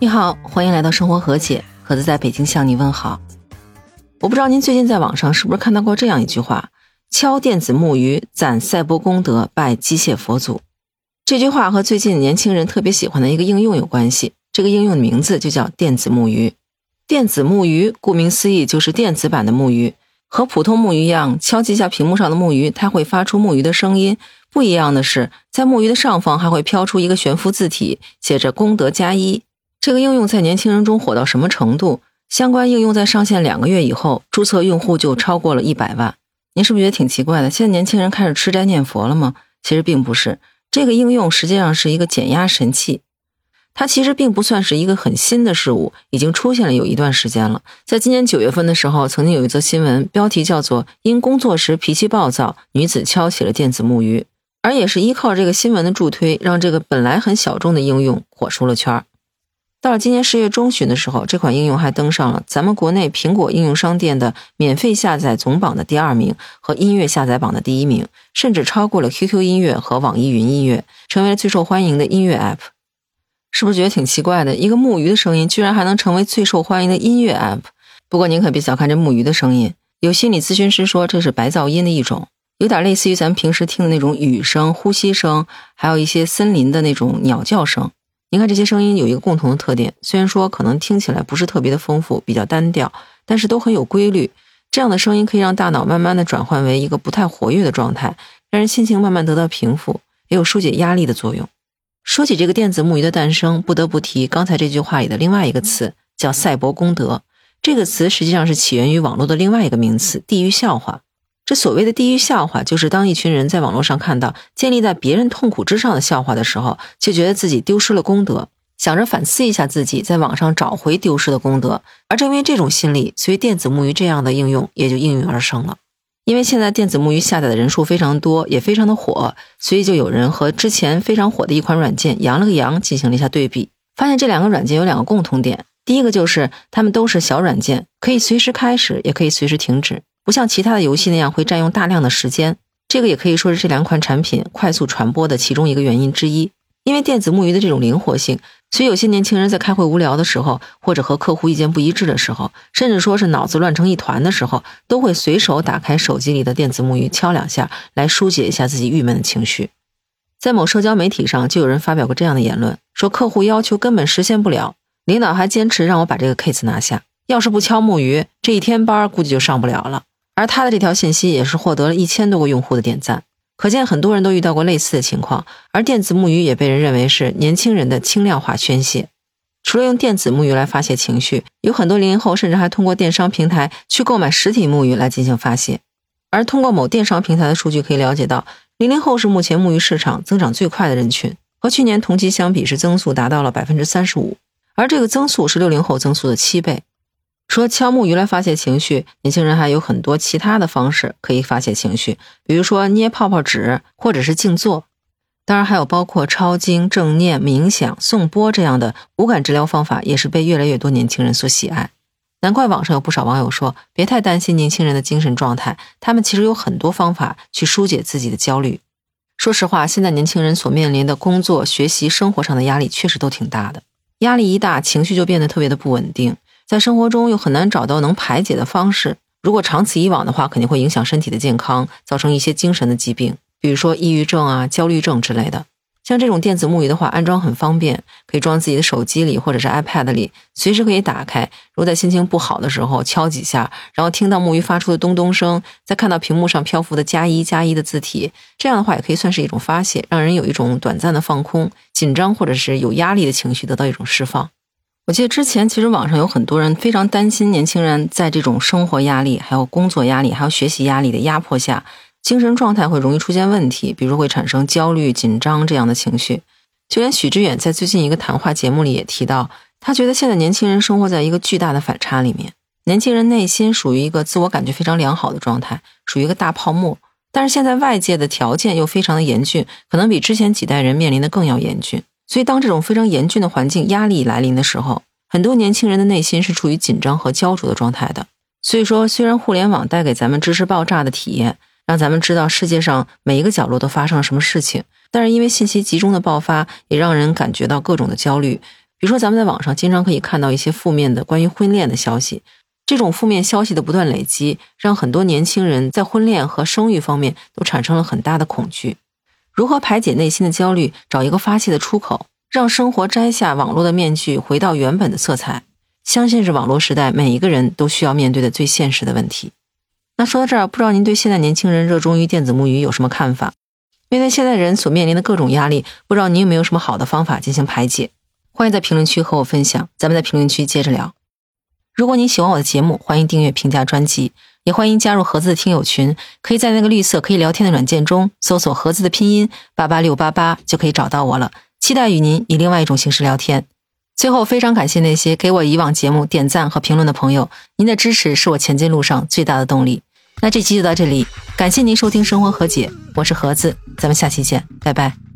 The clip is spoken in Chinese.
你好，欢迎来到生活和解，盒子在北京向你问好。我不知道您最近在网上是不是看到过这样一句话：“敲电子木鱼，攒赛博功德，拜机械佛祖。”这句话和最近年轻人特别喜欢的一个应用有关系。这个应用的名字就叫电子木鱼。电子木鱼顾名思义就是电子版的木鱼，和普通木鱼一样，敲击一下屏幕上的木鱼，它会发出木鱼的声音。不一样的是，在木鱼的上方还会飘出一个悬浮字体，写着“功德加一”。这个应用在年轻人中火到什么程度？相关应用在上线两个月以后，注册用户就超过了一百万。您是不是觉得挺奇怪的？现在年轻人开始吃斋念佛了吗？其实并不是，这个应用实际上是一个减压神器。它其实并不算是一个很新的事物，已经出现了有一段时间了。在今年九月份的时候，曾经有一则新闻，标题叫做“因工作时脾气暴躁，女子敲起了电子木鱼”，而也是依靠这个新闻的助推，让这个本来很小众的应用火出了圈儿。到了今年十月中旬的时候，这款应用还登上了咱们国内苹果应用商店的免费下载总榜的第二名和音乐下载榜的第一名，甚至超过了 QQ 音乐和网易云音乐，成为了最受欢迎的音乐 App。是不是觉得挺奇怪的？一个木鱼的声音居然还能成为最受欢迎的音乐 App？不过您可别小看这木鱼的声音，有心理咨询师说这是白噪音的一种，有点类似于咱们平时听的那种雨声、呼吸声，还有一些森林的那种鸟叫声。您看这些声音有一个共同的特点，虽然说可能听起来不是特别的丰富，比较单调，但是都很有规律。这样的声音可以让大脑慢慢的转换为一个不太活跃的状态，让人心情慢慢得到平复，也有疏解压力的作用。说起这个电子木鱼的诞生，不得不提刚才这句话里的另外一个词，叫赛博功德。这个词实际上是起源于网络的另外一个名词——地狱笑话。这所谓的地狱笑话，就是当一群人在网络上看到建立在别人痛苦之上的笑话的时候，就觉得自己丢失了功德，想着反思一下自己，在网上找回丢失的功德。而正因为这种心理，所以电子木鱼这样的应用也就应运而生了。因为现在电子木鱼下载的人数非常多，也非常的火，所以就有人和之前非常火的一款软件“羊了个羊”进行了一下对比，发现这两个软件有两个共同点：第一个就是它们都是小软件，可以随时开始，也可以随时停止。不像其他的游戏那样会占用大量的时间，这个也可以说是这两款产品快速传播的其中一个原因之一。因为电子木鱼的这种灵活性，所以有些年轻人在开会无聊的时候，或者和客户意见不一致的时候，甚至说是脑子乱成一团的时候，都会随手打开手机里的电子木鱼，敲两下来疏解一下自己郁闷的情绪。在某社交媒体上，就有人发表过这样的言论，说客户要求根本实现不了，领导还坚持让我把这个 case 拿下，要是不敲木鱼，这一天班估计就上不了了。而他的这条信息也是获得了一千多个用户的点赞，可见很多人都遇到过类似的情况。而电子木鱼也被人认为是年轻人的轻量化宣泄。除了用电子木鱼来发泄情绪，有很多零零后甚至还通过电商平台去购买实体木鱼来进行发泄。而通过某电商平台的数据可以了解到，零零后是目前木鱼市场增长最快的人群，和去年同期相比是增速达到了百分之三十五，而这个增速是六零后增速的七倍。除了敲木鱼来发泄情绪，年轻人还有很多其他的方式可以发泄情绪，比如说捏泡泡纸，或者是静坐。当然，还有包括抄经、正念、冥想、颂钵这样的无感治疗方法，也是被越来越多年轻人所喜爱。难怪网上有不少网友说，别太担心年轻人的精神状态，他们其实有很多方法去疏解自己的焦虑。说实话，现在年轻人所面临的工作、学习、生活上的压力确实都挺大的，压力一大，情绪就变得特别的不稳定。在生活中又很难找到能排解的方式，如果长此以往的话，肯定会影响身体的健康，造成一些精神的疾病，比如说抑郁症啊、焦虑症之类的。像这种电子木鱼的话，安装很方便，可以装自己的手机里或者是 iPad 里，随时可以打开。如果在心情不好的时候敲几下，然后听到木鱼发出的咚咚声，再看到屏幕上漂浮的加一加一的字体，这样的话也可以算是一种发泄，让人有一种短暂的放空，紧张或者是有压力的情绪得到一种释放。我记得之前其实网上有很多人非常担心年轻人在这种生活压力、还有工作压力、还有学习压力的压迫下，精神状态会容易出现问题，比如会产生焦虑、紧张这样的情绪。就连许知远在最近一个谈话节目里也提到，他觉得现在年轻人生活在一个巨大的反差里面，年轻人内心属于一个自我感觉非常良好的状态，属于一个大泡沫，但是现在外界的条件又非常的严峻，可能比之前几代人面临的更要严峻。所以，当这种非常严峻的环境压力来临的时候，很多年轻人的内心是处于紧张和焦灼的状态的。所以说，虽然互联网带给咱们知识爆炸的体验，让咱们知道世界上每一个角落都发生了什么事情，但是因为信息集中的爆发，也让人感觉到各种的焦虑。比如说，咱们在网上经常可以看到一些负面的关于婚恋的消息，这种负面消息的不断累积，让很多年轻人在婚恋和生育方面都产生了很大的恐惧。如何排解内心的焦虑，找一个发泄的出口，让生活摘下网络的面具，回到原本的色彩？相信是网络时代每一个人都需要面对的最现实的问题。那说到这儿，不知道您对现在年轻人热衷于电子木鱼有什么看法？面对现在人所面临的各种压力，不知道您有没有什么好的方法进行排解？欢迎在评论区和我分享，咱们在评论区接着聊。如果你喜欢我的节目，欢迎订阅、评价专辑，也欢迎加入盒子的听友群。可以在那个绿色可以聊天的软件中搜索“盒子”的拼音八八六八八，就可以找到我了。期待与您以另外一种形式聊天。最后，非常感谢那些给我以往节目点赞和评论的朋友，您的支持是我前进路上最大的动力。那这期就到这里，感谢您收听《生活和解》，我是盒子，咱们下期见，拜拜。